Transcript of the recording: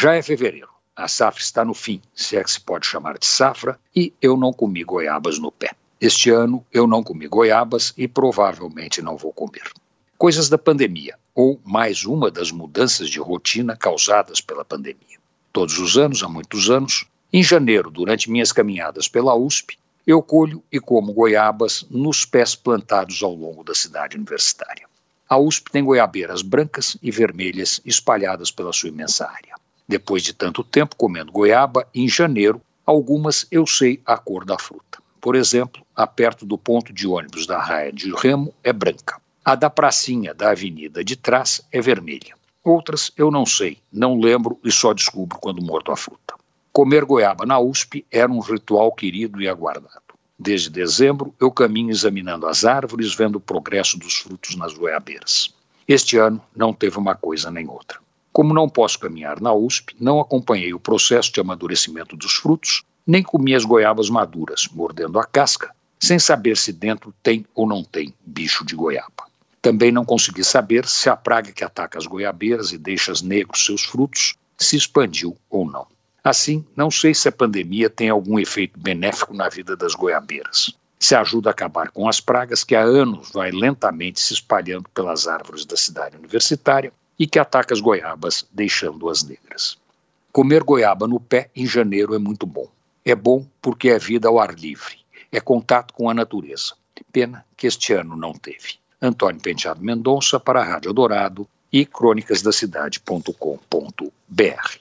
Já é fevereiro. A safra está no fim, se é que se pode chamar de safra, e eu não comi goiabas no pé. Este ano eu não comi goiabas e provavelmente não vou comer. Coisas da pandemia, ou mais uma das mudanças de rotina causadas pela pandemia. Todos os anos, há muitos anos, em janeiro, durante minhas caminhadas pela USP, eu colho e como goiabas nos pés plantados ao longo da cidade universitária. A USP tem goiabeiras brancas e vermelhas espalhadas pela sua imensa área. Depois de tanto tempo comendo goiaba, em janeiro, algumas eu sei a cor da fruta. Por exemplo, a perto do ponto de ônibus da Raia de Remo é branca. A da pracinha da avenida de trás é vermelha. Outras eu não sei, não lembro e só descubro quando morto a fruta. Comer goiaba na USP era um ritual querido e aguardado. Desde dezembro, eu caminho examinando as árvores, vendo o progresso dos frutos nas goiabeiras. Este ano não teve uma coisa nem outra. Como não posso caminhar na USP, não acompanhei o processo de amadurecimento dos frutos, nem comi as goiabas maduras, mordendo a casca, sem saber se dentro tem ou não tem bicho de goiaba. Também não consegui saber se a praga que ataca as goiabeiras e deixa negros seus frutos se expandiu ou não. Assim, não sei se a pandemia tem algum efeito benéfico na vida das goiabeiras. Se ajuda a acabar com as pragas que há anos vai lentamente se espalhando pelas árvores da cidade universitária e que ataca as goiabas, deixando-as negras. Comer goiaba no pé em janeiro é muito bom. É bom porque é vida ao ar livre, é contato com a natureza. Pena que este ano não teve. Antônio Penteado Mendonça para a Rádio Dourado e crônicasdacidade.com.br.